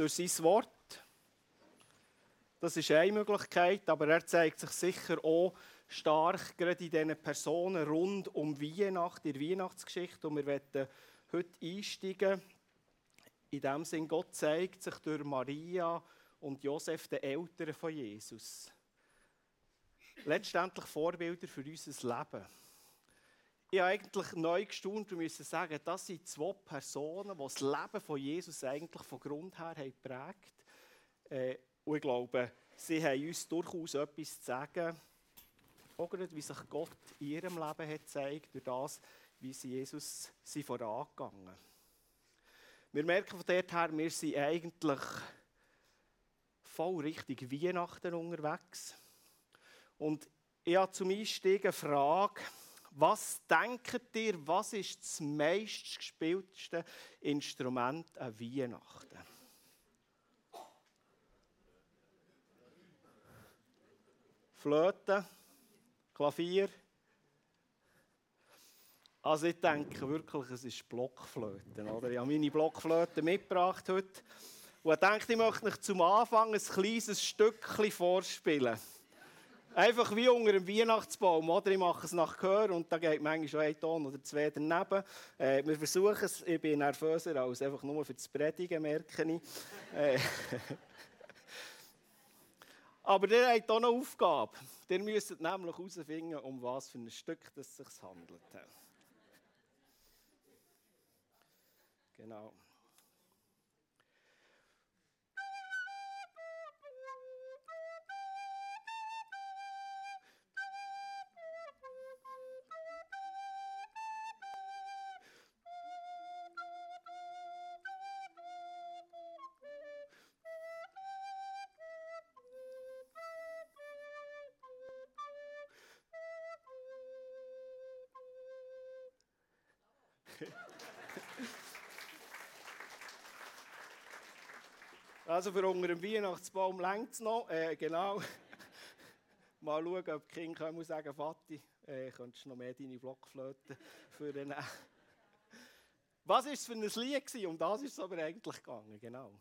durch sein Wort. Das ist eine Möglichkeit, aber er zeigt sich sicher auch stark gerade in diesen Personen rund um Weihnachten, in der Weihnachtsgeschichte. Und wir werden heute einsteigen. In dem Sinn, Gott zeigt sich durch Maria und Josef, den Eltern von Jesus. Letztendlich Vorbilder für unser Leben. Ich habe eigentlich neu gestaunt und müssen sagen, das sind zwei Personen, die das Leben von Jesus eigentlich von Grund her haben geprägt haben. Und ich glaube, sie haben uns durchaus etwas zu sagen, auch gerade, wie sich Gott in ihrem Leben hat gezeigt, durch das, wie sie Jesus sie vorangegangen. Wir merken von dort her, wir sind eigentlich voll richtig Weihnachten unterwegs. Und ich habe zum Einstieg eine Frage, was denkt ihr, was ist das meistgespielteste Instrument an Weihnachten? Flöte, Klavier. Also ich denke wirklich, es ist Blockflöte. Oder? Ich habe meine Blockflöte mitgebracht heute. Und ich denke, ich möchte euch zum Anfang ein kleines Stückchen vorspielen. Einfach wie unter einem Weihnachtsbaum, oder? Ich mache es nach Gehör und da geht manchmal schon ein Ton oder zwei daneben. Äh, wir versuchen es, ich bin nervöser als einfach nur für das Predigen, merke ich. Äh, Aber ihr habt auch eine Aufgabe. Ihr müsst nämlich herausfinden, um was für ein Stück es sich handelt. Genau. Also für unter dem Weihnachtsbaum längt es noch. Äh, genau. Mal schauen, ob die Kinder können sagen, Vati, äh, könntest du noch mehr deine Blockflöte für den Was war es für ein Lied? Um das ist es aber eigentlich gegangen, genau.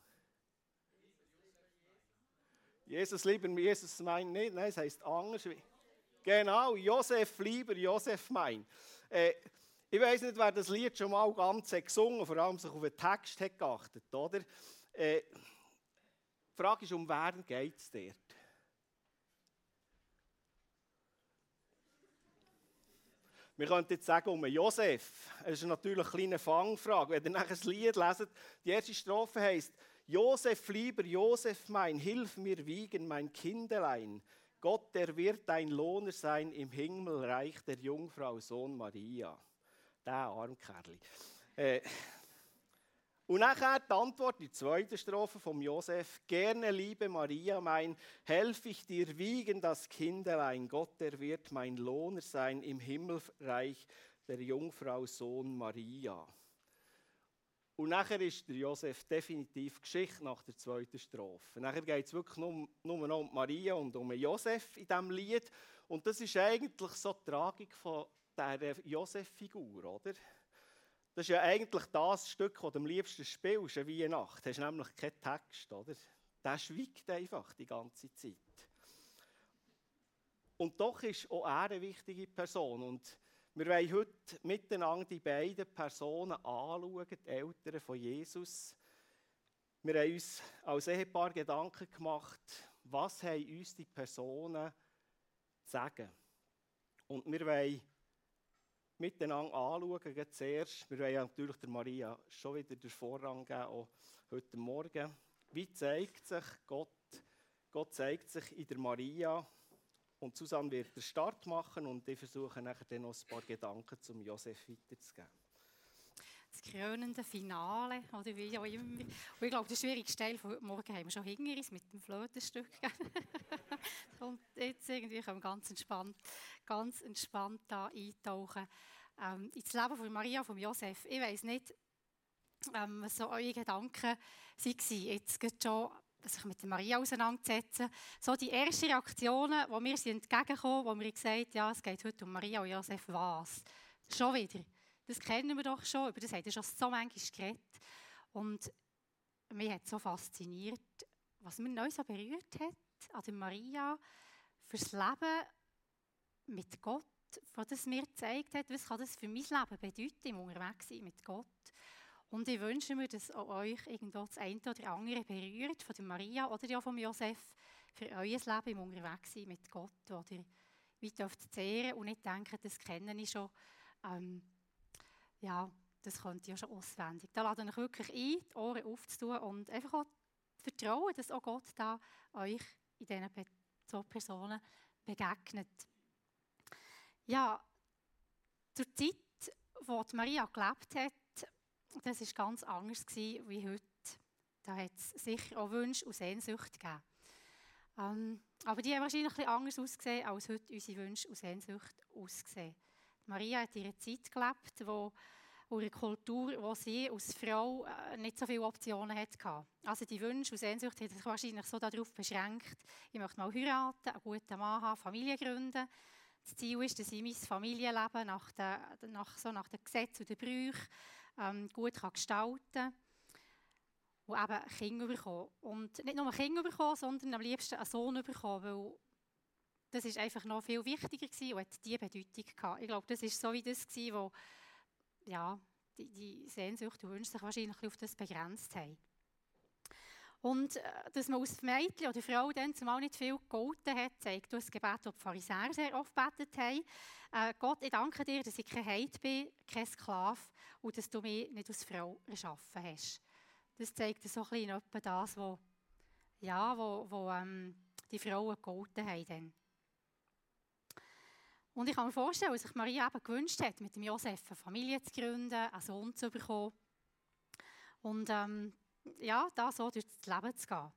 Jesus lieber, Jesus meint nicht, nein, es heisst anders. Genau, Josef lieber, Josef mein. Äh, ich weiß nicht, wer das Lied schon mal ganz gesungen vor allem sich auf den Text hat geachtet, oder? Äh, die Frage ist, um wen geht es dort? Wir könnten jetzt sagen, um Josef. Es ist natürlich eine kleine Fangfrage. Wenn ihr nachher das Lied leset, die erste Strophe heißt: Josef, lieber Josef mein, hilf mir wiegen, mein Kindelein. Gott, der wird dein Lohner sein im Himmelreich der Jungfrau Sohn Maria der Armkerli. Äh, und nachher die Antwort, die zweite Strophe von Josef. Gerne, liebe Maria, mein, helf ich dir wiegen das Kinderlein. Gott, der wird mein Lohner sein im Himmelreich der Jungfrau Sohn Maria. Und nachher ist der Josef definitiv Geschichte nach der zweiten Strophe. Nachher geht es wirklich nur, nur um Maria und um Josef in diesem Lied. Und das ist eigentlich so die Tragik von dieser Josef-Figur, oder? Das ist ja eigentlich das Stück, das du am liebsten spielst, eine Weihnacht. Du hast nämlich keinen Text, oder? Der schweigt einfach die ganze Zeit. Und doch ist auch er eine wichtige Person. Und wir wollen heute miteinander die beiden Personen anschauen, die Eltern von Jesus. Wir haben uns als Ehepaar Gedanken gemacht, was haben uns die Personen zu sagen. Und wir wollen miteinander anschauen. Zuerst, wir wollen ja natürlich der Maria schon wieder den Vorrang geben, auch heute Morgen. Wie zeigt sich Gott? Gott zeigt sich in der Maria. Und Susanne wird den Start machen und ich versuche nachher dann noch ein paar Gedanken zum Josef weiterzugeben. Das krönende Finale, oder wie auch immer. Und ich glaube, der schwierigste Teil von heute Morgen haben wir schon hinter uns mit dem Flötenstück. Und jetzt irgendwie können wir ganz entspannt, ganz entspannt da eintauchen ähm, ins Leben von Maria von Josef. Ich weiß nicht, ähm, was so eure Gedanken waren, jetzt geht schon sich mit Maria auseinandersetzen. So die ersten Reaktionen, die mir sind entgegengekommen, wo mir gesagt ja, es geht heute um Maria und Josef, was? Schon wieder. Das kennen wir doch schon, über das haben wir schon so manchmal geredet. Und mich hat so fasziniert, was mich neu so berührt hat an der Maria fürs Leben mit Gott, was mir gezeigt hat, was kann das für mein Leben bedeuten, im Unterwegs sein mit Gott. Und ich wünsche mir, dass auch euch irgendwo das eine oder andere berührt, von der Maria oder ja von Josef, für euer Leben im Unterwegs sein mit Gott, oder wie dürft zehren und nicht denken, das kenne ich schon. Ähm, ja, das könnt ihr ja schon auswendig. Da lade ich wirklich ein, die Ohren aufzutun und einfach auch vertrauen, dass auch Gott da euch in diesen so Personen begegnet. Ja, zur Zeit, wo Maria gelebt hat, das war ganz anders wie heute. Da hat es sicher auch Wünsche und Sehnsucht gegeben. Ähm, aber die haben wahrscheinlich ein anders ausgesehen, als heute unsere Wünsche und Sehnsucht aussehen. Maria hat einer Zeit gelebt, wo und eine Kultur, wo sie als Frau äh, nicht so viele Optionen hatte. Also die Wünsche und Sehnsucht hat sich wahrscheinlich so darauf beschränkt, ich möchte mal heiraten, einen guten Mann haben, Familie gründen. Das Ziel ist, dass ich mein Familienleben nach den, nach, so nach den Gesetzen und den Brüchen ähm, gut kann gestalten kann und eben Kinder bekommen. Und nicht nur Kinder bekommen, sondern am liebsten einen Sohn bekommen, weil das ist einfach noch viel wichtiger gewesen und hat diese Bedeutung gehabt. Ich glaube, das ist so wie das gewesen, wo ja, die, die Sehnsucht und Wünsche sich wahrscheinlich auf das begrenzt haben. Und äh, dass man als Mädchen oder Frau dann zumal nicht viel gegolten hat, zeigt das Gebet, das die Pharisäer sehr oft gebetet haben. Äh, Gott, ich danke dir, dass ich kein Heid bin, kein Sklave und dass du mich nicht als Frau erschaffen hast. Das zeigt so ein bisschen das, was ja, wo, wo, ähm, die Frauen gegolten haben. Dann. Und ich kann mir vorstellen, dass sich Maria eben gewünscht hat, mit dem Josef eine Familie zu gründen, einen Sohn zu bekommen. Und ähm, ja, da so durch das Leben zu gehen.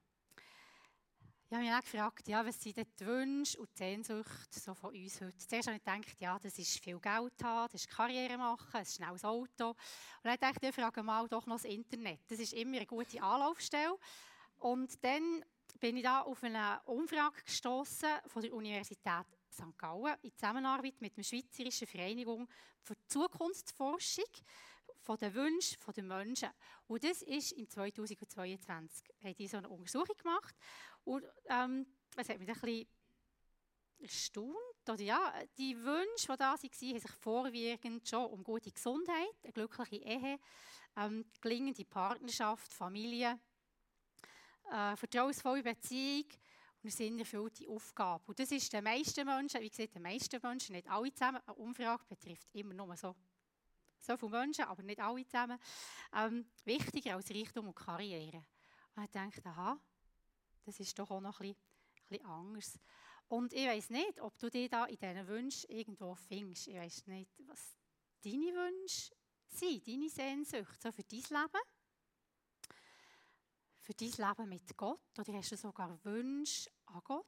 Ich habe mich auch gefragt, ja, was sind die Wünsche und die Sehnsucht so von uns heute? Zuerst habe ich gedacht, ja, das ist viel Geld haben, das ist Karriere machen, ein schnelles Auto. Und dann dachte ich, ich frage mal doch noch das Internet. Das ist immer eine gute Anlaufstelle. Und dann bin ich da auf eine Umfrage gestoßen von der Universität St. Gallen in Zusammenarbeit mit der Schweizerischen Vereinigung für Zukunftsforschung von den Wünschen der Menschen. Und das ist im 2022. Haben die so eine Untersuchung gemacht. Und ähm, es hat mich ein bisschen erstaunt. Oder ja, die Wünsche, die da waren, haben sich vorwiegend schon um gute Gesundheit, eine glückliche Ehe, ähm, gelingende Partnerschaft, Familie, äh, vertrauensvolle Beziehung, und eine sinnerfüllte Aufgabe. Und das ist den meisten Menschen, wie gesagt, den meisten Menschen, nicht alle zusammen, eine Umfrage betrifft immer nur so, so viele Menschen, aber nicht alle zusammen, ähm, wichtiger als Reichtum und Karriere. Und ich denke, aha, das ist doch auch noch ein bisschen, ein bisschen anders. Und ich weiß nicht, ob du dich da in diesen Wünschen irgendwo findest. Ich weiß nicht, was deine Wünsche sind, deine Sehnsucht so für dein Leben für dein Leben mit Gott oder hast du sogar Wünsche an Gott?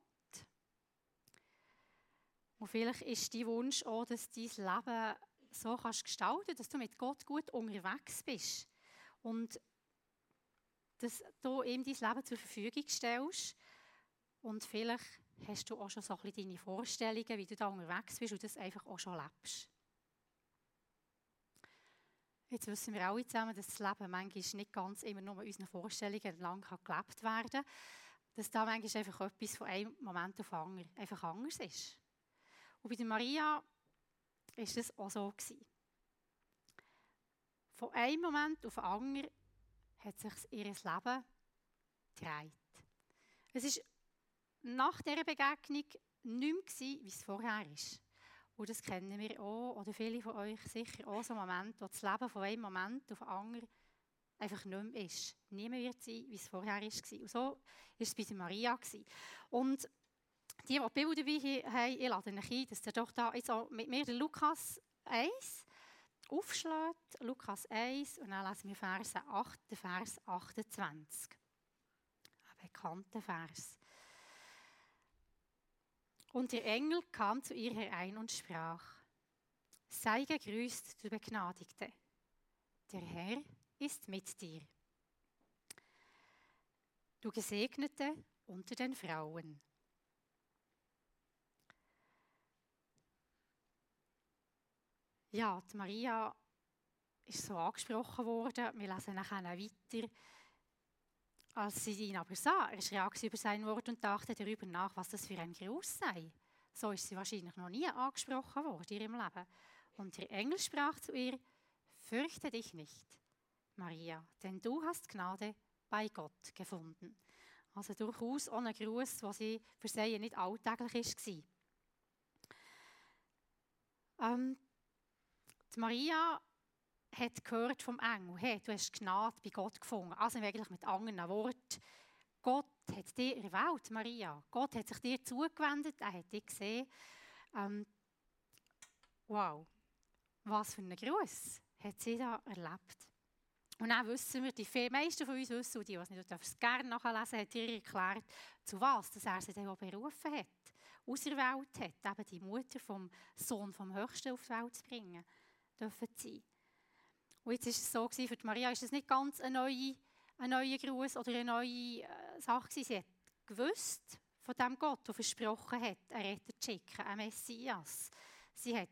Und vielleicht ist dein Wunsch auch, dass dein Leben so kannst gestalten dass du mit Gott gut unterwegs bist. Und dass du ihm dein Leben zur Verfügung stellst. Und vielleicht hast du auch schon so ein bisschen deine Vorstellungen, wie du da unterwegs bist und das einfach auch schon lebst. Jetzt wissen wir alle zusammen, dass das Leben manchmal nicht ganz immer nur unseren Vorstellungen lang gelebt werden kann. Dass da manchmal einfach etwas von einem Moment auf den anderen einfach anders ist. Und bei Maria war das auch so. Gewesen. Von einem Moment auf den anderen hat sich ihr Leben gedreht. Es war nach dieser Begegnung nicht mehr, wie es vorher ist. Und das kennen wir auch, oder viele von euch sicher auch, so Momente, wo das Leben von einem Moment auf den anderen einfach nicht mehr ist. Nie mehr wird sein, wie es vorher war. Und so war es bei Maria. Und die, die Bibel dabei haben, ich lade euch ein, dass ihr doch da jetzt auch mit mir den Lukas 1 aufschlägt. Lukas 1, und dann lesen wir Vers 8, Vers 28. Ein bekannter Vers. Und der Engel kam zu ihr herein und sprach, sei gegrüßt, du Begnadigte, der Herr ist mit dir. Du Gesegnete unter den Frauen. Ja, die Maria ist so angesprochen worden. Wir lesen nachher weiter. Als sie ihn aber sah, erschrak sie über sein Wort und dachte darüber nach, was das für ein Gruß sei. So ist sie wahrscheinlich noch nie angesprochen worden in ihrem Leben. Und der Engel sprach zu ihr, fürchte dich nicht, Maria, denn du hast Gnade bei Gott gefunden. Also durchaus ohne Gruß, was sie für sie nicht alltäglich war. Ähm, Maria hat gehört vom Engel, hey, du hast Gnade bei Gott gefunden. Also wirklich mit anderen Worten, Gott hat dir erwählt, Maria. Gott hat sich dir zugewendet, er hat dich gesehen. Ähm, wow, was für ein Gruß hat sie da erlebt. Und dann wissen wir, die meisten von uns wissen, und die, die nicht gerne nachlesen, hat ihr erklärt, zu was dass er sie dann berufen hat, auserwählt hat, eben die Mutter vom Sohn vom Höchsten auf die Welt zu bringen, dürfen sie. Und jetzt ist es so gewesen, für Maria ist es nicht ganz ein neuer, ein Gruß oder eine neue äh, Sache gewesen. Sie hat gewusst von dem Gott, der versprochen hat, einen Retter zu schicken, einen Messias. Sie hat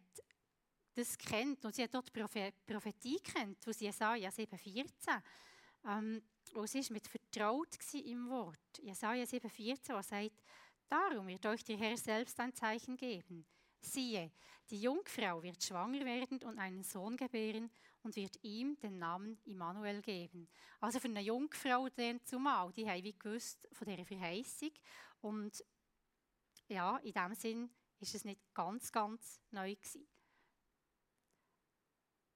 das kennt und sie hat dort die Prophetie kennt, aus Jesaja 7,14. Ähm, und sie war mit vertraut im Wort. Jesaja 7,14, was sagt, darum wird euch der Herr selbst ein Zeichen geben. Siehe, die Jungfrau wird schwanger werden und einen Sohn gebären und wird ihm den Namen Immanuel geben. Also für eine Jungfrau dann zumal, die haben wie gewusst von dieser Verheißung. Und ja, in dem Sinn ist es nicht ganz, ganz neu gewesen.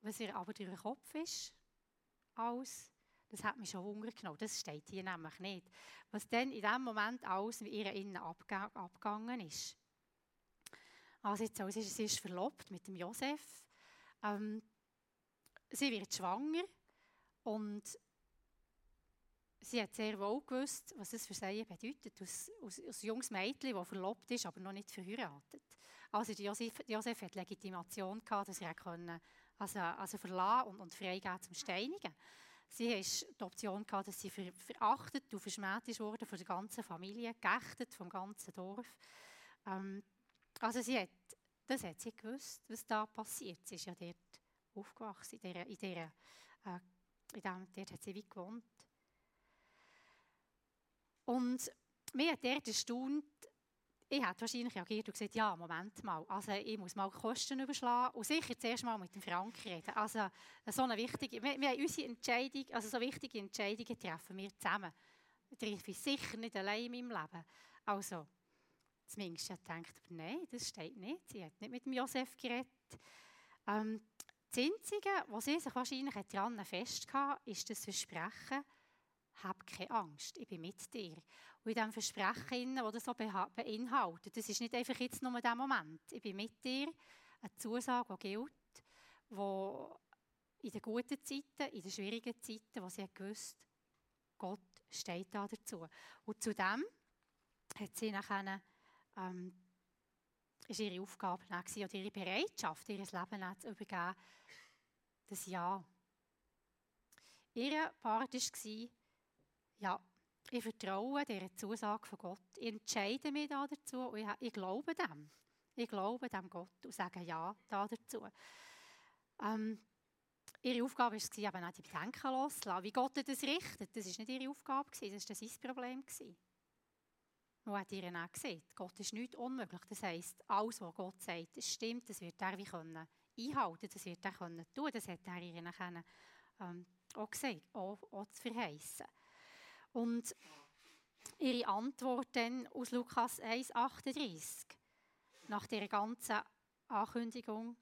Was ihr aber durch den Kopf ist, alles, das hat mich schon Hunger genommen. Das steht hier nämlich nicht. Was dann in dem Moment alles in ihr Innen abgegangen ist. Also jetzt, also sie ist verlobt mit dem Josef. Ähm, sie wird schwanger und sie hat sehr wohl gewusst, was es für sie bedeutet, als, als, als junges Mädchen, das verlobt ist, aber noch nicht verheiratet. Also Josef, Josef hat Legitimation gehabt, dass er können, also, also verlassen und, und freigeben zum Steinigen. Sie hatte die Option, gehabt, dass sie ver, verachtet und verschmäht wurde von der ganzen Familie, geächtet vom ganzen Dorf. Ähm, also sie hat, das hat sie gewusst, was da passiert. Sie ist ja dort aufgewachsen, in der, in der, äh, in dem, dort hat sie wie gewohnt. Und mir hat dort erstaunt, ich hätte wahrscheinlich reagiert und gesagt, ja, Moment mal, also ich muss mal Kosten überschlagen und sicher zuerst mal mit dem Frank reden. Also so eine wichtige, wir, wir unsere Entscheidung, also so wichtige Entscheidungen treffen wir zusammen. Ich treffe sicher nicht allein in meinem Leben. Also, Zumindest hat gedacht, nein, das steht nicht. Sie hat nicht mit dem Josef geredet. Ähm, das Einzige, was sie sich wahrscheinlich daran festgehalten ist das Versprechen, hab keine Angst, ich bin mit dir. Und in diesem Versprechen, das das so beinhaltet, das ist nicht einfach jetzt nur der Moment, ich bin mit dir, eine Zusage, die gilt, die in den guten Zeiten, in den schwierigen Zeiten, wo sie gewusst Gott steht da dazu. Und zudem hat sie nachher ähm, ist ihre Aufgabe oder ihre Bereitschaft, ihr Leben zu übergeben, das Ja. Ihr Part war, ja, ich vertraue dieser Zusage von Gott. Ich entscheide mich da dazu und ich, glaube dem. Ich glaube dem Gott und sage Ja da dazu. Ähm, ihre Aufgabe war, eben auch die Bedenken loszulassen. Wie Gott das richtet, das war nicht ihre Aufgabe, das war sein Problem. Gewesen. Und hat ihr auch gesagt, Gott ist nicht unmöglich. Das heisst, alles, was Gott sagt, stimmt, das wird er wie können einhalten, das wird er können tun. Das hat er ihr ähm, auch gesagt, auch, auch zu verheißen. Und ihre Antwort dann aus Lukas 1,38, nach der ganzen Ankündigung,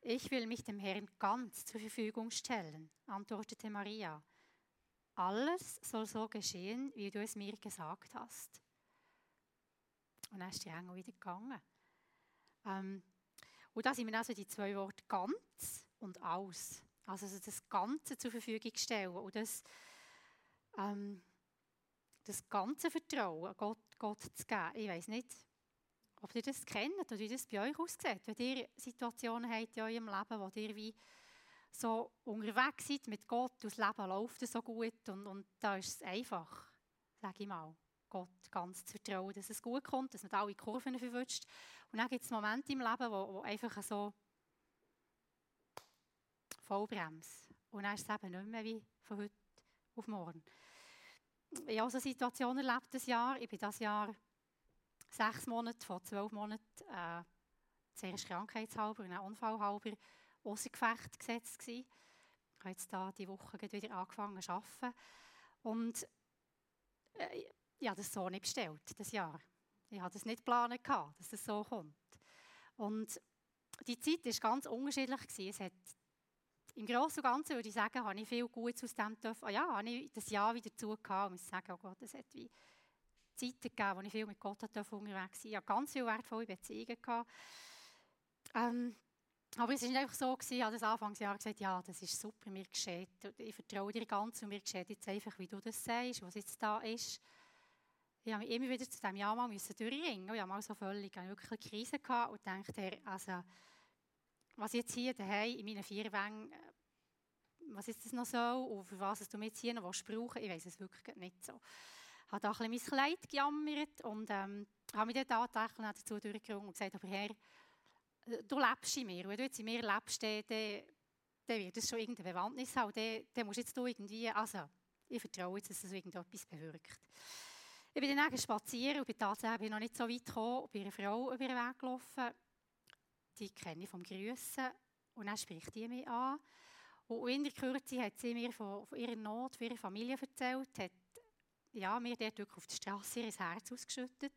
ich will mich dem Herrn ganz zur Verfügung stellen, antwortete Maria. Alles soll so geschehen, wie du es mir gesagt hast. Und dann ist die Engel wieder gegangen. Ähm, und da sind mir also die zwei Worte ganz und aus. Also das Ganze zur Verfügung stellen und das, ähm, das ganze Vertrauen Gott, Gott zu geben. Ich weiß nicht, ob ihr das kennt oder wie das bei euch aussieht. Wenn ihr Situationen habt in eurem Leben, wo ihr wie so unterwegs seid mit Gott, das Leben läuft so gut und, und da ist es einfach, sage ich mal. Gott ganz zu vertrauen, dass es gut kommt, dass man alle Kurven verwünscht. Und dann gibt es Momente im Leben, wo, wo einfach so Vollbremse. Und dann ist es eben nicht mehr wie von heute auf morgen. ich habe so eine Situation erlebt das Jahr. Ich bin das Jahr sechs Monate von zwölf Monaten äh, zuerst krankheitshalber und dann unfallhalber außer Gefecht gesetzt gewesen. Ich habe jetzt da die Woche wieder angefangen zu arbeiten. Und äh, ich habe das so nicht bestellt, das Jahr. Ich hatte es nicht geplant, dass das so kommt. Und die Zeit war ganz unterschiedlich. Es hat, Im Großen und Ganzen würde ich sagen, habe ich viel Gutes aus dem dürfen. Ah ja, habe ich das Jahr wieder zugehört. Und ich sagen, oh Gott, es hat wie Zeiten gegeben, wo ich viel mit Gott unterwegs war. Ich hatte ganz viele wertvolle Beziehungen. Ähm, aber es war nicht einfach so, gewesen, ich habe das Anfangsjahr gesagt, ja, das ist super, mir geschieht. Ich vertraue dir ganz und mir geschieht jetzt einfach, wie du das sagst, was jetzt da ist. Ich habe mich immer wieder zu diesem Jahr mal durchringen. Ich hatte mal so völlig eine wirklich eine Krise gehabt und dachte, also, was jetzt hier daheim in meinen vier Wängen, äh, was ist das noch so und für was du mir jetzt hier noch brauchen ich weiß es wirklich nicht so. Ich habe da ein bisschen mein Kleid gejammert und ähm, habe mich dann tatsächlich dazu durchgerungen und gesagt, aber Herr, du lebst in mir. Wenn du jetzt in mir lebst, dann, dann, wird es schon irgendeine Bewandtnis haben. Dann, dann musst jetzt irgendwie, also ich vertraue jetzt, dass es irgendetwas bewirkt. Ich bin dann spazieren und bin tatsächlich noch nicht so weit gekommen, bin einer Frau über den Weg gelaufen. Die kenne ich vom Grüßen und dann spricht die mich an. Und in der Kürze hat sie mir von, von ihrer Not, von ihrer Familie erzählt, hat ja, mir dort wirklich auf der Straße ihr Herz ausgeschüttet.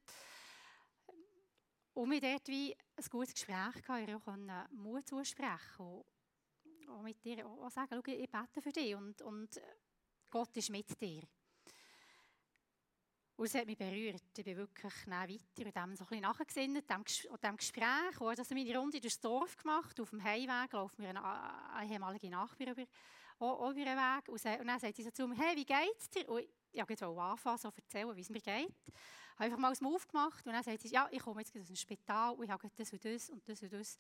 Und wir dort wie ein gutes Gespräch gehabt, ihr auch Mut zusprechen und auch mit dir auch sagen, schau, ich bete für dich und, und Gott ist mit dir. Und es hat mich berührt. Ich bin wirklich weiter und dem so ein bisschen nachgesinnt, dem, dem Gespräch. Und also meine Runde durchs Dorf gemacht. Auf dem Heimweg laufen wir eine, eine ehemalige Nachbar über, über den Weg. Und, dann sagt sie so zu mir, hey, wie geht's dir? Und ich wollte anfangen, so erzählen, wie es mir geht. Ich habe einfach mal das Move gemacht und dann sagt sie, ja, ich komme jetzt aus dem Spital und ich habe das und das und das und das.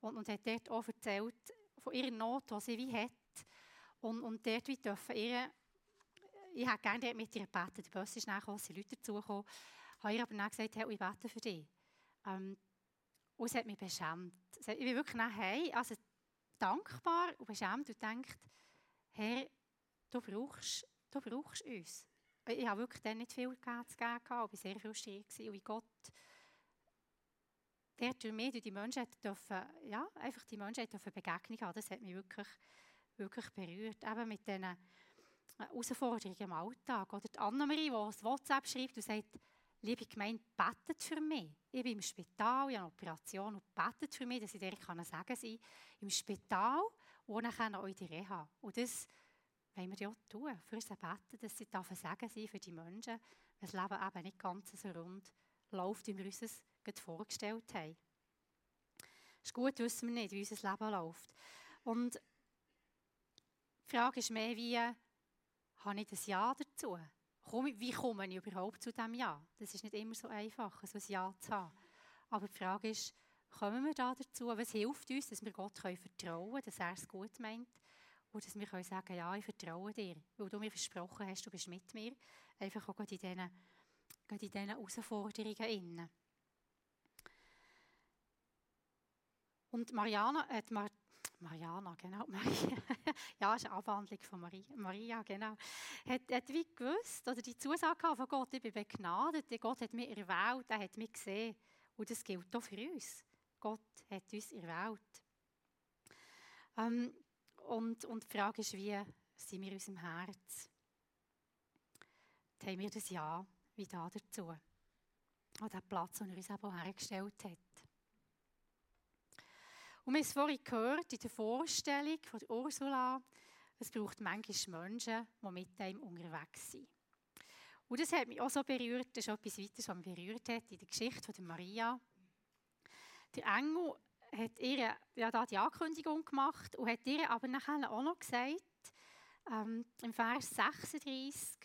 Und, und hat dort auch erzählt von ihrer Not, die sie wie hat. Und, und dort wie dürfen ihre ich hätte gerne mit ihr gebeten. Der Bus ist nachher, als Leute dazugekommen. Habe ihr aber dann gesagt, hey, ich bete für dich. Ähm, und es hat mich beschämt. Ich bin wirklich nachher also dankbar und beschämt und denkt, Herr, du brauchst, du brauchst uns. Ich habe wirklich dann nicht viel zu geben, ich war sehr frustriert und wie Gott der durch mich, durch die Menschheit dürfen, ja, einfach die Menschheit dürfen Begegnung das hat mich wirklich, wirklich berührt. Eben mit diesen Herausforderungen im Alltag. Oder die Annemarie, die das WhatsApp schreibt und sagt, liebe Gemeinde, betet für mich. Ich bin im Spital, ich habe eine Operation und betet für mich, dass ich dir kann sagen kann, im Spital und dann auch in die Reha. Und das wollen wir ja tun, für sie beten, dass sie dürfen sagen sie für die Menschen, wenn das Leben eben nicht ganz so rund läuft, wie wir uns es vorgestellt haben. Es ist gut, wissen wir nicht, wie unser Leben läuft. Und die Frage ist mehr, wie habe ich das Ja dazu? Wie komme ich überhaupt zu diesem Ja? Das ist nicht immer so einfach, so ein Ja zu haben. Aber die Frage ist, kommen wir da dazu? Was hilft uns, dass wir Gott vertrauen können, dass er es gut meint? Und dass wir können sagen ja, ich vertraue dir, weil du mir versprochen hast, du bist mit mir. Einfach auch in diesen, in diesen Herausforderungen. Innen. Und Mariana, äh, Mariana, genau, Maria, ja, ist eine Abwandlung von Maria, Maria genau, hat, hat wie gewusst, oder die Zusage von Gott, ich bin begnadet, Gott hat mich erwählt, er hat mich gesehen. Und das gilt auch für uns. Gott hat uns erwählt. Ähm, und, und die Frage ist, wie sind wir in unserem Herz? Haben wir das Ja wie da dazu? An den Platz, den er uns eben hergestellt hat. Und wir haben es vorhin gehört, in der Vorstellung von Ursula, es braucht manchmal Menschen, die mit einem unterwegs sind. Und das hat mich auch so berührt, das ist etwas weiteres, was mich berührt hat, in der Geschichte von Maria. Der Engel hat ihr ja da die Ankündigung gemacht und hat ihr aber nachher auch noch gesagt, ähm, im Vers 36,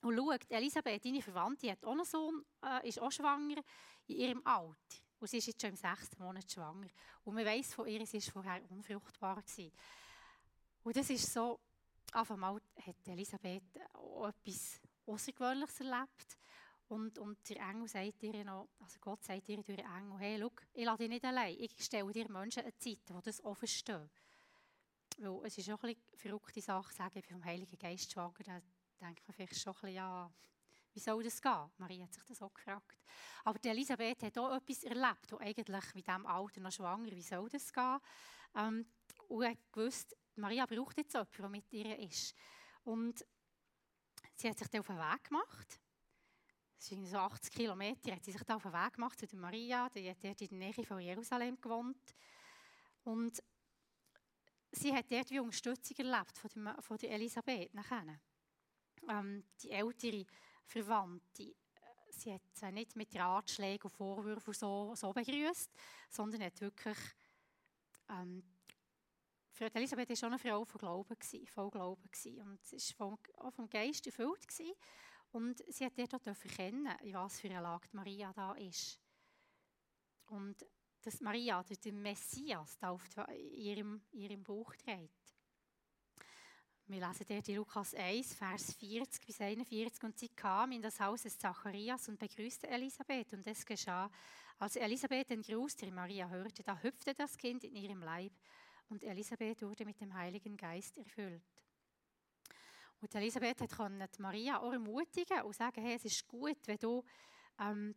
und schaut, Elisabeth, deine Verwandte, hat auch einen Sohn, äh, ist auch schwanger in ihrem Alter. Und sie ist jetzt schon im sechsten Monat schwanger. Und man weiß von ihr, sie war vorher unfruchtbar. Gewesen. Und das ist so, auf einmal hat Elisabeth auch etwas Außergewöhnliches erlebt. Und, und der Engel sagt ihr noch, also Gott sagt ihr durch den Engel, hey, schau, ich lasse dich nicht allein. Ich stelle dir Menschen eine Zeit, die das auch verstehen. Weil es ist auch eine verrückte Sache, sagen, ich vom Heiligen Geist schwanger, der, denkt man vielleicht schon ein bisschen, ja, wie soll das gehen? Maria hat sich das auch gefragt. Aber Elisabeth hat auch etwas erlebt, wo eigentlich mit diesem Alter noch schwanger, wie soll das gehen? Ähm, und hat gewusst, Maria braucht jetzt jemanden, der mit ihr ist. Und sie hat sich dann auf den Weg gemacht. Das sind so 80 Kilometer, hat sie sich da auf den Weg gemacht zu der Maria, die hat dort in der Nähe von Jerusalem gewohnt. Und sie hat dort wie Unterstützung erlebt von der, Elisabeth. Ähm, die ältere Verwandte, äh, sie hat sie nicht mit Ratschlägen und Vorwürfen so, so begrüßt, sondern hat wirklich ähm, Frau Elisabeth war schon eine Frau von Glauben, voll Glauben. Und sie war auch vom Geist erfüllt. Und sie hat dort auch erkennen, in was für eine Lage Maria da ist. Und dass Maria den Messias in ihrem, in ihrem Buch trägt. Wir lesen dort in Lukas 1, Vers 40 bis 41. Und sie kam in das Haus des Zacharias und begrüßte Elisabeth. Und es geschah, als Elisabeth den Gruß der Maria hörte, da hüpfte das Kind in ihrem Leib und Elisabeth wurde mit dem Heiligen Geist erfüllt. Und Elisabeth konnte Maria auch ermutigen und sagen, hey, es ist gut, wenn du, ähm,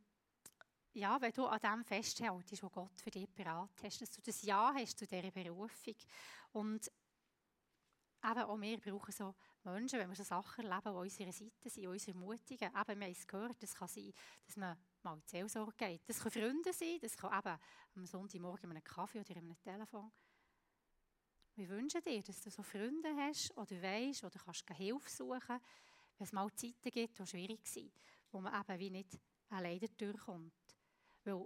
ja, wenn du an dem festhältst, was Gott für dich bereit hast, dass du das Ja hast zu dieser Berufung. Und eben auch wir brauchen so Menschen, wenn wir so Sachen erleben, die an unserer Seite sind, uns ermutigen. Eben, wir haben es gehört, das kann sein, dass man mal in Seelsorge geht. Das können Freunde sein, das kann eben am Sonntagmorgen mit einem Kaffee oder einem Telefon wir wünschen dir, dass du so Freunde hast oder weißt oder kannst Hilfe suchen, wenn es mal Zeiten gibt, die schwierig sind, wo man eben wie nicht alleine durchkommt. Weil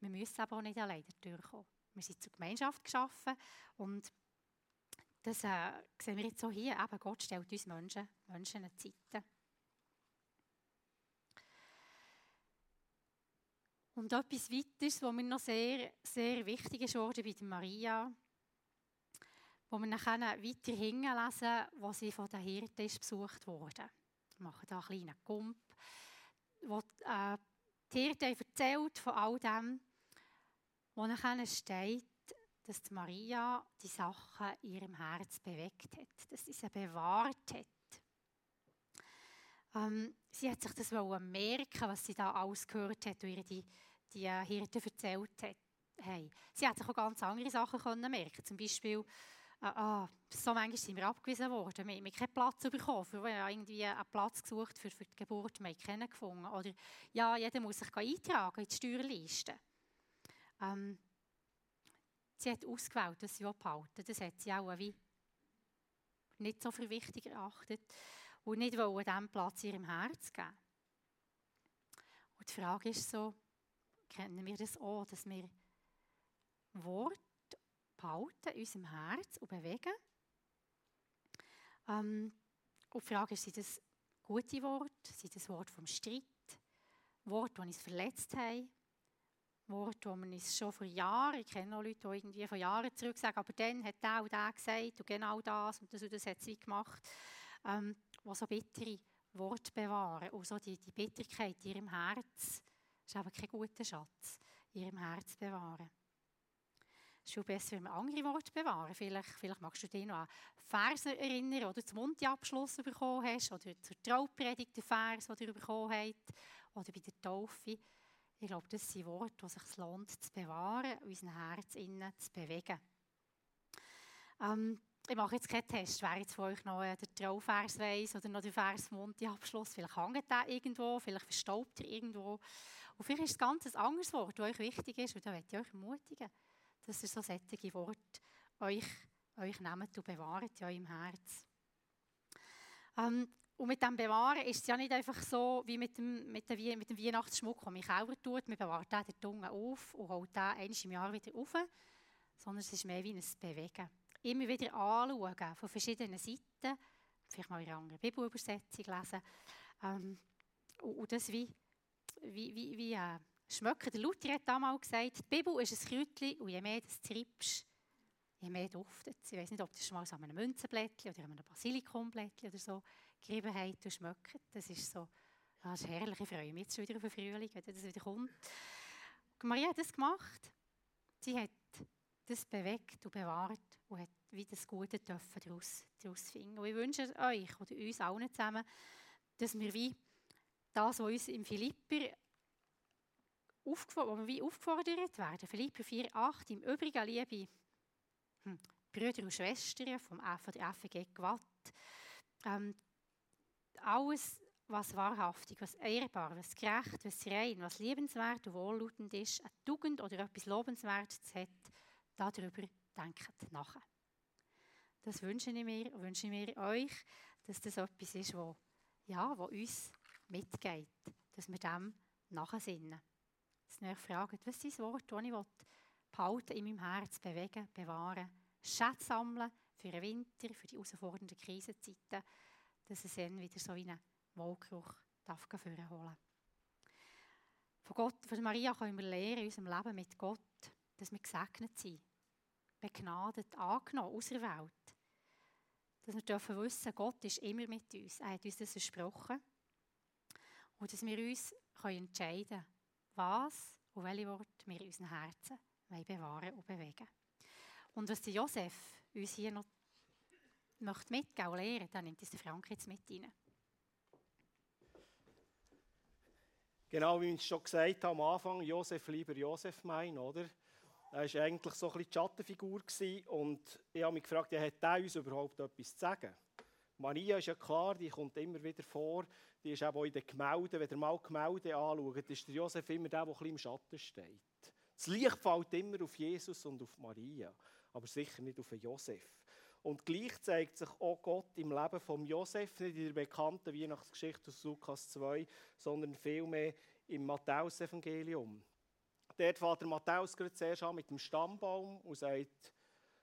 wir müssen aber auch nicht alleine durchkommen. Wir sind zur Gemeinschaft geschaffen und das äh, sehen wir jetzt so hier. Eben Gott stellt uns Menschen, Menschen eine Zeiten. Und etwas weiteres, was mir noch sehr, sehr wichtig ist bei der Maria, wo wir dann weiter lesen wo sie von den Hirten besucht wurde. Wir machen hier einen kleinen Kump, wo äh, die Hirten erzählt von all dem, wo dann steht, dass Maria die Sachen in ihrem Herz bewegt hat, dass sie sie bewahrt hat. Ähm, sie hat sich das merken, was sie da alles gehört hat und ihr die, die Hirten erzählt hat. Hey. Sie hat sich auch ganz andere Sachen können merken, zum Beispiel ah, ah, so manchmal sind wir abgewiesen worden. Wir haben keinen Platz bekommen. Wir haben irgendwie einen Platz gesucht für, für die Geburt, wir haben keinen gefunden. Oder ja, jeder muss sich eintragen in die Steuerliste. Ähm, sie hat ausgewählt, dass sie behalten Das hat sie auch wie nicht so für wichtig erachtet und nicht wollen diesem Platz ihrem Herz geben. Und die Frage ist so, kennen wir das auch, dass wir Wort behalten in unserem Herz und bewegen. Ähm, und die Frage ist, sind das gute Worte, sind das Worte vom Streit, Worte, die uns verletzt haben, Worte, die man uns schon vor Jahren, ich kenne auch Leute, die irgendwie vor Jahren zurück sagen, aber dann hat der und der gesagt und genau das und das und das hat sie gemacht, ähm, die so bittere Worte bewahren und so die, die Bitterkeit in ihrem Herz, das ist aber kein guter Schatz, in ihrem Herz bewahren. Es ist viel besser, wenn wir andere Worte bewahren. Vielleicht, vielleicht magst du dich noch an Verse erinnern, oder zum Mundabschluss bekommen hast, oder zur Traupredigt, den Vers, den du bekommen hast, oder bei der Taufe. Ich glaube, das sind Worte, die sich lohnt zu bewahren, unser Herz innen zu bewegen. Ähm, ich mache jetzt keinen Test, wer jetzt von euch noch äh, den Trauvers weiss oder noch den Vers Monti-Abschluss. Vielleicht hängt der irgendwo, vielleicht verstaubt er irgendwo. Und vielleicht ist es ganz ein anderes Wort, das euch wichtig ist, und da möchte ich euch ermutigen dass ihr so sättige Worte euch, euch nehmt und bewahrt in eurem Herz. Ähm, und mit dem Bewahren ist es ja nicht einfach so wie mit dem, mit dem, mit dem Weihnachtsschmuck, den man Kauer tut. Man bewahrt den der Tunge auf und holt den einmal im Jahr wieder auf. Sondern es ist mehr wie ein Bewegen. Immer wieder anschauen, von verschiedenen Seiten. Vielleicht mal in einer anderen Bibelübersetzung lesen. Ähm, und, und das wie, wie, wie, wie äh, schmecken. Der Luther hat damals gesagt, die Bibel ist ein Kräutchen und je mehr du es triebst, je mehr duftet es. Ich weiß nicht, ob das schon mal so an einem Münzenblättchen oder an einem Basilikumblättchen oder so gerieben hat und schmeckt. Das ist so, das ist herrlich. Ich freue mich jetzt schon wieder auf den Frühling, wenn das wieder kommt. Maria hat das gemacht. Sie hat das bewegt und bewahrt und hat wie das Gute daraus, daraus finden. Und ich wünsche euch oder uns allen zusammen, dass wir wie das, was uns im Philipper wir wie aufgefordert werden, Philipper 4,8, im Übrigen, liebe hm, Brüder und Schwestern vom, von der FG Gwatt, ähm, alles, was wahrhaftig, was ehrbar, was gerecht, was rein, was liebenswert und wohllautend ist, eine Tugend oder etwas Lobenswertes hat, darüber denkt nachher. Das wünsche ich mir und wünsche ich mir euch, dass das etwas ist, wo, ja, uns mitgeht, dass wir dem nachsinnen. Dass wir fragen, was ist das Wort, das ich behalten in meinem Herz, bewegen, bewahren, Schätze sammeln für den Winter, für die herausfordernden Krisenzeiten, dass es dann wieder so wie einen Wohlgeruch darf holen von, Gott, von Maria können wir lernen in unserem Leben mit Gott, dass wir gesegnet sind, begnadet, angenommen, auserwählt. Dass wir dürfen wissen, Gott ist immer mit uns. Er hat uns das versprochen. Und dass wir uns können entscheiden können, was und welche Worte wir in unseren Herzen bewahren und bewegen. Und was der Josef uns hier noch möchte mitgeben und lernen, dann nimmt es der Frank jetzt mit rein. Genau wie ich schon gesagt habe am Anfang, Josef lieber Josef mein, oder? Er war eigentlich so ein bisschen die Schattenfigur und ich habe mich gefragt, ja, hat er uns überhaupt etwas zu sagen? Maria ist ja klar, die kommt immer wieder vor, die ist auch in den Gemälden, wenn ihr mal Gemälde anschaut, ist der Josef immer der, der ein bisschen im Schatten steht. Das Licht fällt immer auf Jesus und auf Maria, aber sicher nicht auf Josef. Und gleich zeigt sich auch Gott im Leben von Josef, nicht in der bekannten Weihnachtsgeschichte aus Lukas 2, sondern vielmehr im Matthäus-Evangelium. Dort fährt der Matthäus gerade zuerst an mit dem Stammbaum und sagt,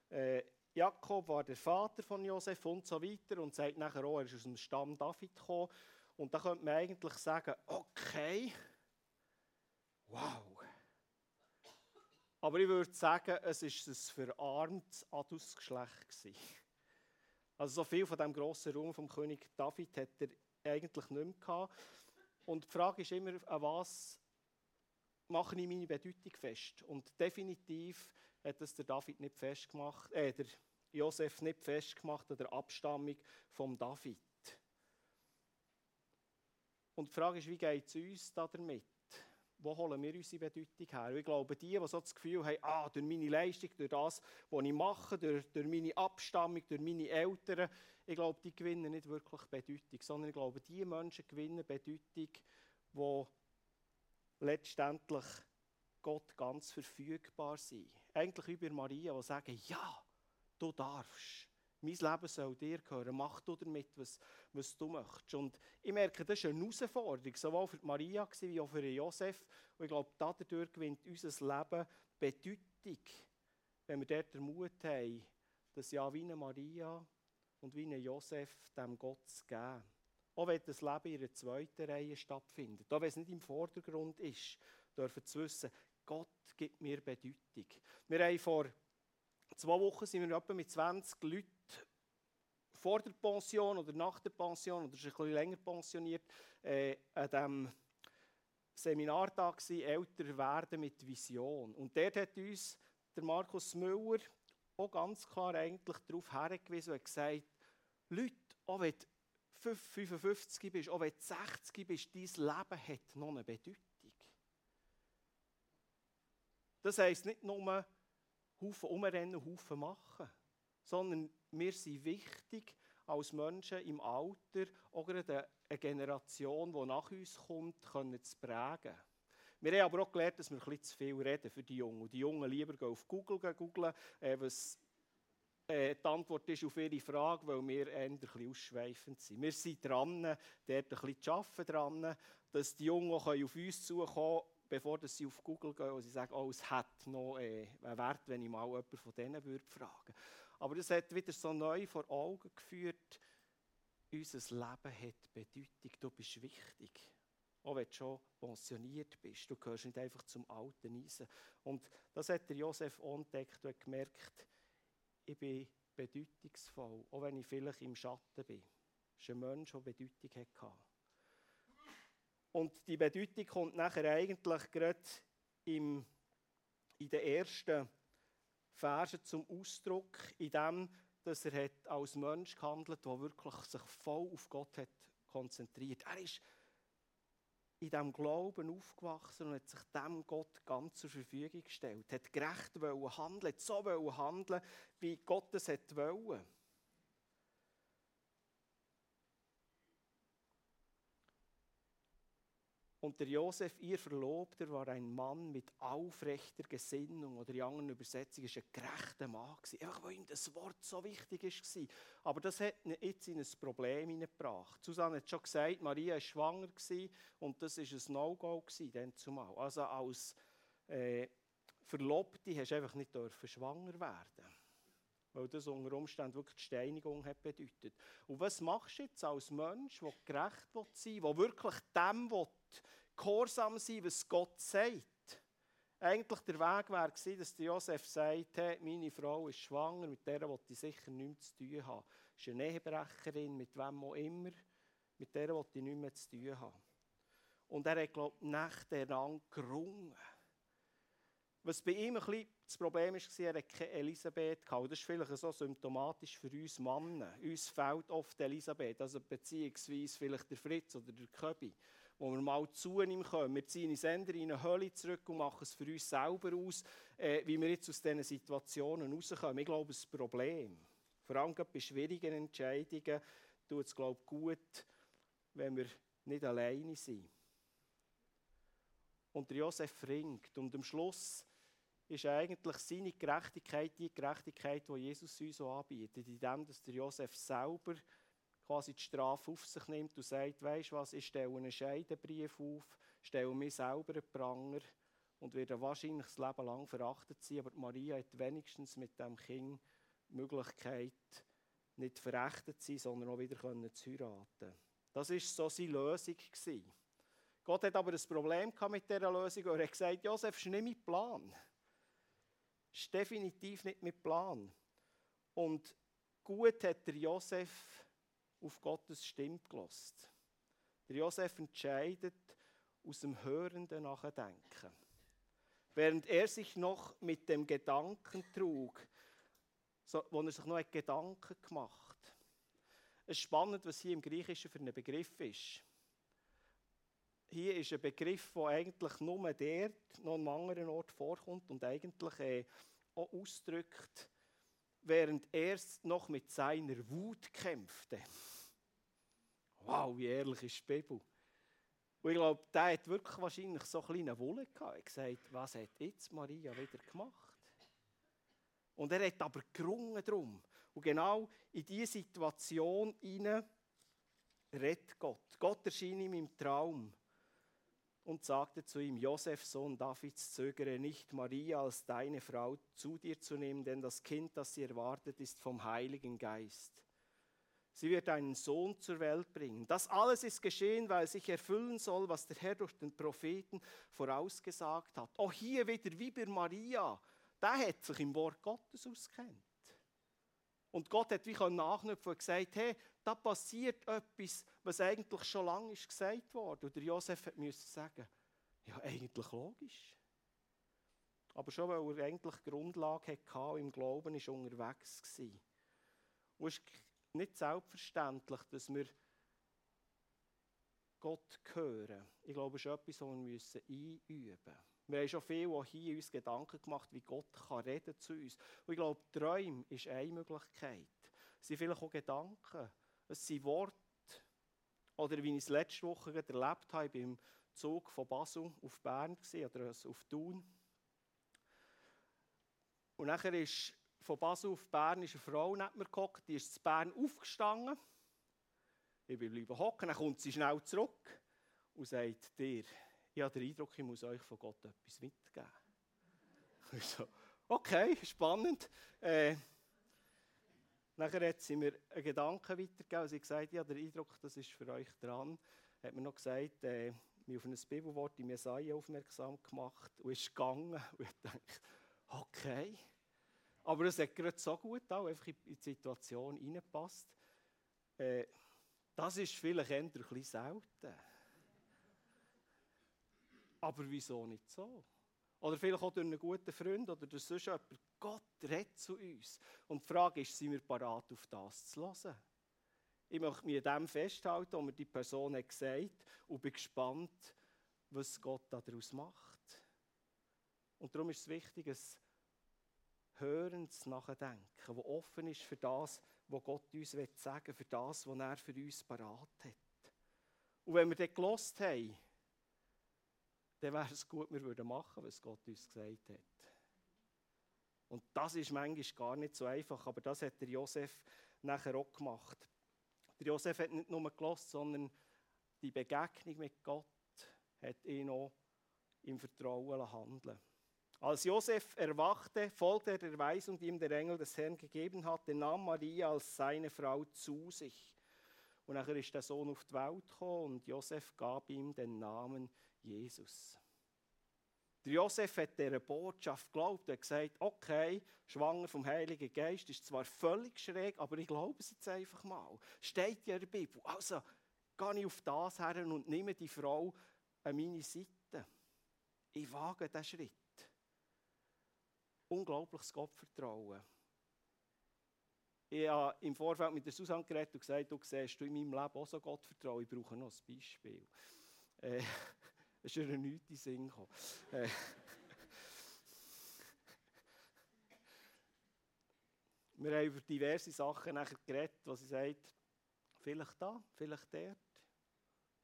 äh, Jakob war der Vater von Josef und so weiter und sagt nachher auch, er ist aus dem Stamm David gekommen. Und da könnte man eigentlich sagen, okay, wow. Aber ich würde sagen, es war ein verarmtes Adelsgeschlecht. Also so viel von dem grossen Ruhm vom König David hat er eigentlich nicht mehr gehabt. Und die Frage ist immer, an was mache ich meine Bedeutung fest? Und definitiv hat das der David nicht festgemacht, äh, der Josef nicht festgemacht an der Abstammung vom David. Und die Frage ist, wie geht es uns damit? Wo holen wir unsere Bedeutung her? Ich glaube, die, die so das Gefühl haben, ah, durch meine Leistung, durch das, was ich mache, durch, durch meine Abstammung, durch meine Eltern, ich glaube, die gewinnen nicht wirklich Bedeutung, sondern ich glaube, die Menschen gewinnen Bedeutung, die letztendlich Gott ganz verfügbar sind. Eigentlich über Maria, die sagen, ja, du darfst mein Leben soll dir gehören. Mach du damit, was, was du möchtest. Und ich merke, das ist eine Herausforderung, sowohl für Maria wie auch für Josef. Und ich glaube, dadurch gewinnt unser Leben Bedeutung, wenn wir dort den Mut haben, dass ja wie eine Maria und wie eine Josef dem Gott zu geben. Auch wenn das Leben in einer zweiten Reihe stattfindet, auch wenn es nicht im Vordergrund ist, dürfen zu wissen, Gott gibt mir Bedeutung. Wir haben vor zwei Wochen sind wir etwa mit 20 Leuten vor der Pension oder nach der Pension oder ist ein bisschen länger pensioniert, äh, an diesem Seminartag war, älter werden mit Vision. Und dort hat uns der Markus Müller auch ganz klar eigentlich darauf hergewiesen und gesagt, Leute, auch wenn du 55 bist, auch wenn du 60 bist, dein Leben hat noch eine Bedeutung. Das heisst nicht nur Haufen umrennen, Haufen machen, sondern wir sind wichtig als Menschen im Alter, auch eine Generation, die nach uns kommt, können zu prägen. Wir haben aber auch gelernt, dass wir ein bisschen zu viel reden für die Jungen. Die Jungen lieber gehen auf Google googeln, äh, was äh, die Antwort ist auf ihre Frage, weil wir ein bisschen ausschweifend sind. Wir sind dran, dort ein bisschen zu arbeiten, dran, dass die Jungen auch auf uns zukommen können, bevor sie auf Google gehen und sie sagen, oh, es hat noch äh, einen Wert, wenn ich mal jemanden von denen würde fragen Aber das hat wieder so neu vor Augen geführt, unser Leben hat Bedeutung, du bist wichtig. Auch wenn du schon pensioniert bist, du gehörst nicht einfach zum alten Eisen. Und das hat der Josef entdeckt und gemerkt, ich bin bedeutungsvoll, auch wenn ich vielleicht im Schatten bin. Das ist ein Mensch, der Bedeutung hatte. Und die Bedeutung kommt nachher eigentlich gerade im, in den ersten Verse zum Ausdruck, in dem, dass er hat als Mensch gehandelt hat, der wirklich sich voll auf Gott hat konzentriert. Er ist in diesem Glauben aufgewachsen und hat sich dem Gott ganz zur Verfügung gestellt. Hat gerecht wollen handeln, hat so wollen handeln, wie Gott es wollte. Und der Josef, ihr Verlobter, war ein Mann mit aufrechter Gesinnung. Oder in anderen Übersetzungen war ein gerechter Mann. Einfach weil ihm das Wort so wichtig war. Aber das hat ihn jetzt in ein Problem hineingebracht. Susanne hat schon gesagt, Maria war schwanger und das war ein No-Go dann zumal. Also als äh, Verlobte hast du einfach nicht dürfen schwanger werden weil das unter Umständen wirklich die Steinigung hat bedeutet. Und was machst du jetzt als Mensch, der gerecht sein will, der wirklich dem will, gehorsam sein was Gott sagt? Eigentlich der Weg wäre gewesen, dass Josef sagt, hey, meine Frau ist schwanger, mit der will ich sicher nichts zu tun haben. Sie ist eine Ehebrecherin, mit wem auch immer, mit der will ich nichts mehr zu tun haben. Und er hat, glaube ich, nächtelang gerungen. Was bei ihm ein bisschen das Problem war, er hatte keine Elisabeth. Das ist vielleicht so symptomatisch für uns Männer. Uns fehlt oft Elisabeth, also beziehungsweise vielleicht der Fritz oder der Köbi, wo wir mal zu ihm kommen. Wir ziehen uns in eine Hölle zurück und machen es für uns selber aus, äh, wie wir jetzt aus diesen Situationen rauskommen. Ich glaube, ein Problem. Vor allem bei schwierigen Entscheidungen tut es, glaube ich, gut, wenn wir nicht alleine sind. Und der Josef ringt. Und am Schluss ist eigentlich seine Gerechtigkeit die Gerechtigkeit, die Jesus uns so anbietet, indem dass der Josef selber quasi die Strafe auf sich nimmt und sagt, weißt du was, ich stelle einen Scheidenbrief auf, stelle mir selber einen Pranger und werde wahrscheinlich das Leben lang verachtet sein, aber Maria hat wenigstens mit dem Kind die Möglichkeit, nicht verachtet zu sein, sondern auch wieder zu heiraten. Das war so seine Lösung. Gott hat aber ein Problem mit dieser Lösung er hat gesagt, Josef, ist nicht mein Plan ist definitiv nicht mit Plan. Und gut hat der Josef auf Gottes Stimme gelost. Der Josef entscheidet aus dem hörenden Nachdenken. Während er sich noch mit dem Gedanken trug, so, wo er sich noch Gedanken gemacht hat. Es ist spannend, was hier im Griechischen für ein Begriff ist. Hier ist ein Begriff, der eigentlich nur dort, noch an einem anderen Ort vorkommt und eigentlich äh, auch ausdrückt, während er noch mit seiner Wut kämpfte. Wow, wie ehrlich ist die Bibel. Und ich glaube, der hat wirklich wahrscheinlich so eine kleine Wolle gehabt. Er hat gesagt, was hat jetzt Maria wieder gemacht? Und er hat aber gerungen drum. Und genau in diese Situation hinein redet Gott. Gott erschien ihm im Traum und sagte zu ihm, Josef, Sohn Davids, zögere nicht, Maria als deine Frau zu dir zu nehmen, denn das Kind, das sie erwartet, ist vom Heiligen Geist. Sie wird einen Sohn zur Welt bringen. Das alles ist geschehen, weil sich erfüllen soll, was der Herr durch den Propheten vorausgesagt hat. Auch hier wieder wie bei Maria, der hat sich im Wort Gottes auskennt. Und Gott hat wie nachknüpfen und gesagt, hey, da passiert etwas, was eigentlich schon lange ist gesagt wurde. Und der Josef musste sagen, ja, eigentlich logisch. Aber schon weil er eigentlich Grundlage hatte im Glauben, ist unterwegs. Und es ist nicht selbstverständlich, dass wir Gott hören. Ich glaube, es ist etwas, was wir einüben müssen. Wir haben schon viel auch hier uns Gedanken gemacht, wie Gott kann reden zu uns. Und ich glaube, Träume ist eine Möglichkeit. Es sind vielleicht auch Gedanken. Es sind Worte. Oder wie ich es letzte Woche erlebt habe, beim Zug von Basel auf Bern oder auf Thun. Und nachher ist von Basel auf Bern ist eine Frau neben mir gekommen, die ist zu Bern aufgestanden. Ich bin bleiben hocken, dann kommt sie schnell zurück und sagt dir, ich habe den Eindruck, ich muss euch von Gott etwas mitgeben. Ich so, okay, spannend. Äh, nachher hat sie mir einen Gedanken weitergegeben. Sie hat gesagt, ich habe den Eindruck, das ist für euch dran. Hat mir noch gesagt, äh, mich auf ein Bibelwort in Jesaja aufmerksam gemacht und ist gegangen. Und ich dachte, okay. Aber es hat gerade so gut auch einfach in die Situation reingepasst. Äh, das ist vielleicht eher ein bisschen selten. Aber wieso nicht so? Oder vielleicht auch durch einen guten Freund oder durch sonst jemanden. Gott redet zu uns. Und die Frage ist, sind wir parat auf das zu hören? Ich möchte mich an dem festhalten, was mir die Person hat gesagt und bin gespannt, was Gott daraus macht. Und darum ist es wichtig, ein hörendes Nachdenken, das offen ist für das, was Gott uns sagen will, für das, was er für uns parat hat. Und wenn wir das gelost haben, dann wäre es gut, wir würden machen, was Gott uns gesagt hat. Und das ist manchmal gar nicht so einfach, aber das hat der Josef nachher auch gemacht. Der Josef hat nicht nur gelost, sondern die Begegnung mit Gott hat ihn auch im Vertrauen handeln Als Josef erwachte, folgte er der Weisung, die ihm der Engel des Herrn gegeben hatte, nahm Maria als seine Frau zu sich. Und nachher ist der Sohn auf die Welt gekommen und Josef gab ihm den Namen Jesus. Der Josef hat dieser Botschaft geglaubt und gesagt, okay, schwanger vom Heiligen Geist ist zwar völlig schräg, aber ich glaube es jetzt einfach mal. Steht ja in der Bibel. Also gehe ich auf das her und nehme die Frau an meine Seite. Ich wage diesen Schritt. Unglaubliches Gottvertrauen. Ich habe im Vorfeld mit der Susanne geredet und gesagt, du siehst du in meinem Leben auch so Gottvertrauen. Ich brauche noch ein Beispiel. Äh, ist ihr nichts in Sinn gekommen. Äh. Wir haben über diverse Sachen nachher geredet, wo sie sagt, vielleicht da, vielleicht dort.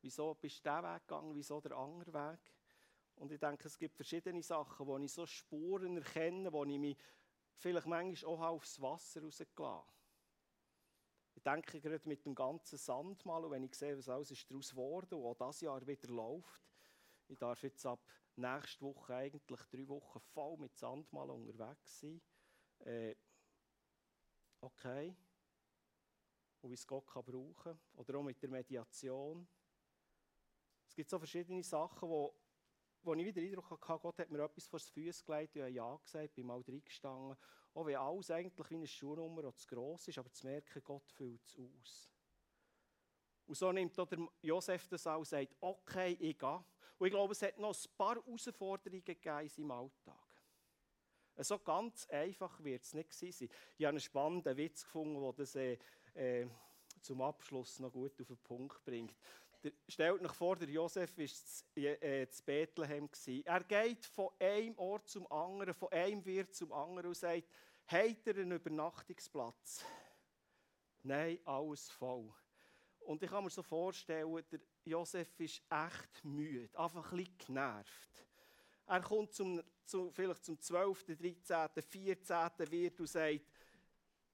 Wieso bist du diesen Weg gegangen, wieso der andere Weg? Und ich denke, es gibt verschiedene Sachen, wo ich so Spuren erkenne, wo ich mich vielleicht manchmal auch aufs Wasser rausgelassen Ich denke gerade mit dem ganzen Sandmal, wenn ich sehe, was alles ist daraus geworden und auch dieses Jahr wieder läuft, ich darf jetzt ab nächster Woche eigentlich drei Wochen voll mit Sandmal unterwegs sein. Äh, okay. Und wie es Gott kann brauchen kann. Oder auch mit der Mediation. Es gibt so verschiedene Sachen, wo, wo ich wieder Eindruck hatte, Gott hat mir etwas vor die Füße gelegt. Ich habe Ja gesagt, bin mal reingestanden. Auch wenn alles eigentlich wie eine Schuhnummer zu gross ist, aber zu merken, Gott füllt es aus. Und so nimmt auch der Josef das auch und sagt, okay, ich gehe. Und ich glaube, es hat noch ein paar Herausforderungen gegeben in seinem Alltag. So ganz einfach wird es nicht sein. Ich habe einen spannenden Witz gefunden, der das äh, äh, zum Abschluss noch gut auf den Punkt bringt. Der, stellt euch vor, der Josef war in äh, Bethlehem. Gewesen. Er geht von einem Ort zum anderen, von einem Wirt zum anderen und sagt, habt ihr einen Übernachtungsplatz? Nein, alles voll. Und ich kann mir so vorstellen, der Josef ist echt müde, einfach ein bisschen genervt. Er kommt zum, zum, vielleicht zum 12., 13., 14. Wirt und sagt,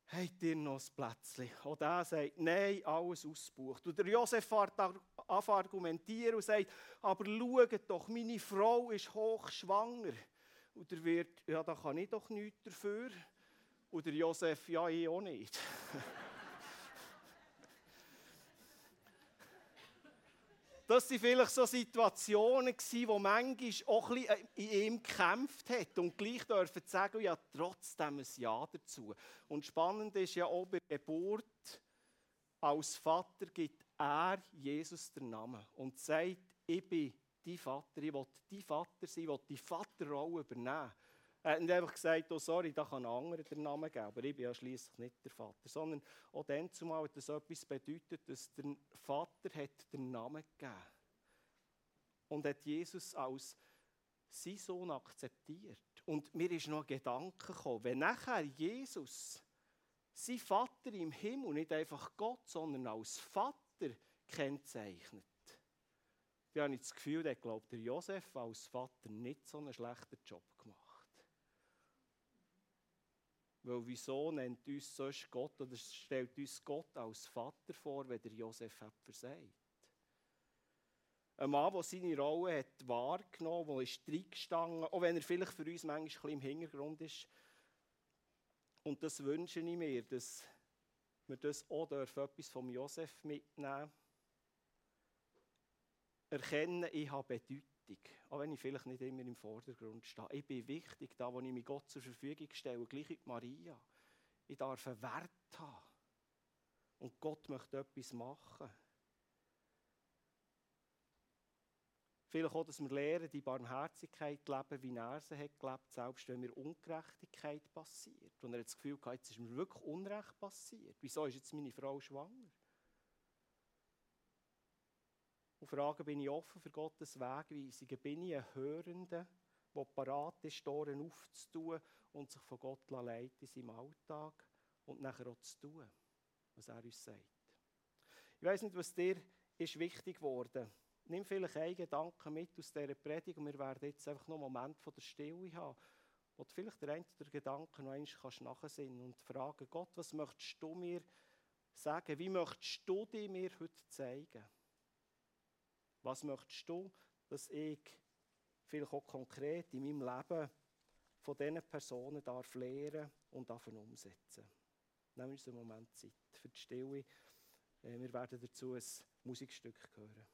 habt ihr noch ein Plätzchen? Und er sagt, nein, alles ausgebucht. Und der Josef fährt an argumentieren und sagt, aber schaut doch, meine Frau ist hochschwanger. Und der Wirt, ja, da kann ich doch nichts dafür. Und der Josef, ja, ich auch nicht. Das waren vielleicht so Situationen, wo manchmal auch ein bisschen in ihm gekämpft hat. Und gleich dürfen sagen, ja, trotzdem ein Ja dazu. Und spannend ist ja auch bei der Geburt, als Vater gibt er Jesus den Namen und sagt, ich bin dein Vater, ich will dein Vater sein, ich will die Vaterrolle übernehmen. Er hat nicht einfach gesagt, oh sorry, da kann ein den Namen geben, aber ich bin ja schließlich nicht der Vater. Sondern auch dann zumal hat das etwas bedeutet, dass der Vater hat den Namen gegeben und hat Jesus als sein Sohn akzeptiert. Und mir ist noch ein Gedanke gekommen, wenn nachher Jesus sein Vater im Himmel nicht einfach Gott, sondern als Vater kennzeichnet, dann habe ich das Gefühl, der glaubt, der Josef als Vater nicht so einen schlechten Job gemacht. Weil wieso nennt uns sonst Gott oder stellt uns Gott als Vater vor, wenn der Josef hat versagt? Ein Mann, der seine Rolle hat wahrgenommen hat, der ist reingestanden, auch wenn er vielleicht für uns manchmal ein bisschen im Hintergrund ist. Und das wünsche ich mir, dass wir das auch dürfen, etwas vom Josef mitnehmen Erkennen, ich habe Bedeutung. Auch wenn ich vielleicht nicht immer im Vordergrund stehe. Ich bin wichtig, da wo ich mich Gott zur Verfügung stelle, gleich wie Maria. Ich darf einen Wert haben. Und Gott möchte etwas machen. Vielleicht auch, dass wir lernen, die Barmherzigkeit zu leben, wie er sie hat gelebt, selbst wenn mir Ungerechtigkeit passiert. Und er hat das Gefühl gehabt, jetzt ist mir wirklich Unrecht passiert. Wieso ist jetzt meine Frau schwanger? Und fragen, bin ich offen für Gottes Wegweisungen? Bin ich ein Hörender, der parat ist, Toren aufzutun und sich von Gott leiten in seinem Alltag und nachher auch zu tun, was er uns sagt? Ich weiß nicht, was dir ist wichtig geworden. Nimm vielleicht einen Gedanken mit aus dieser Predigt und wir werden jetzt einfach noch einen Moment von der Stille haben, wo du vielleicht der eine oder Gedanke noch einmal kannst nachsinnen und fragen, Gott, was möchtest du mir sagen? Wie möchtest du dir mir heute zeigen? Was möchtest du, dass ich vielleicht auch konkret in meinem Leben von diesen Personen darf lernen und davon umsetzen? Nehmen wir uns einen Moment Zeit für die Stille. Äh, wir werden dazu ein Musikstück hören.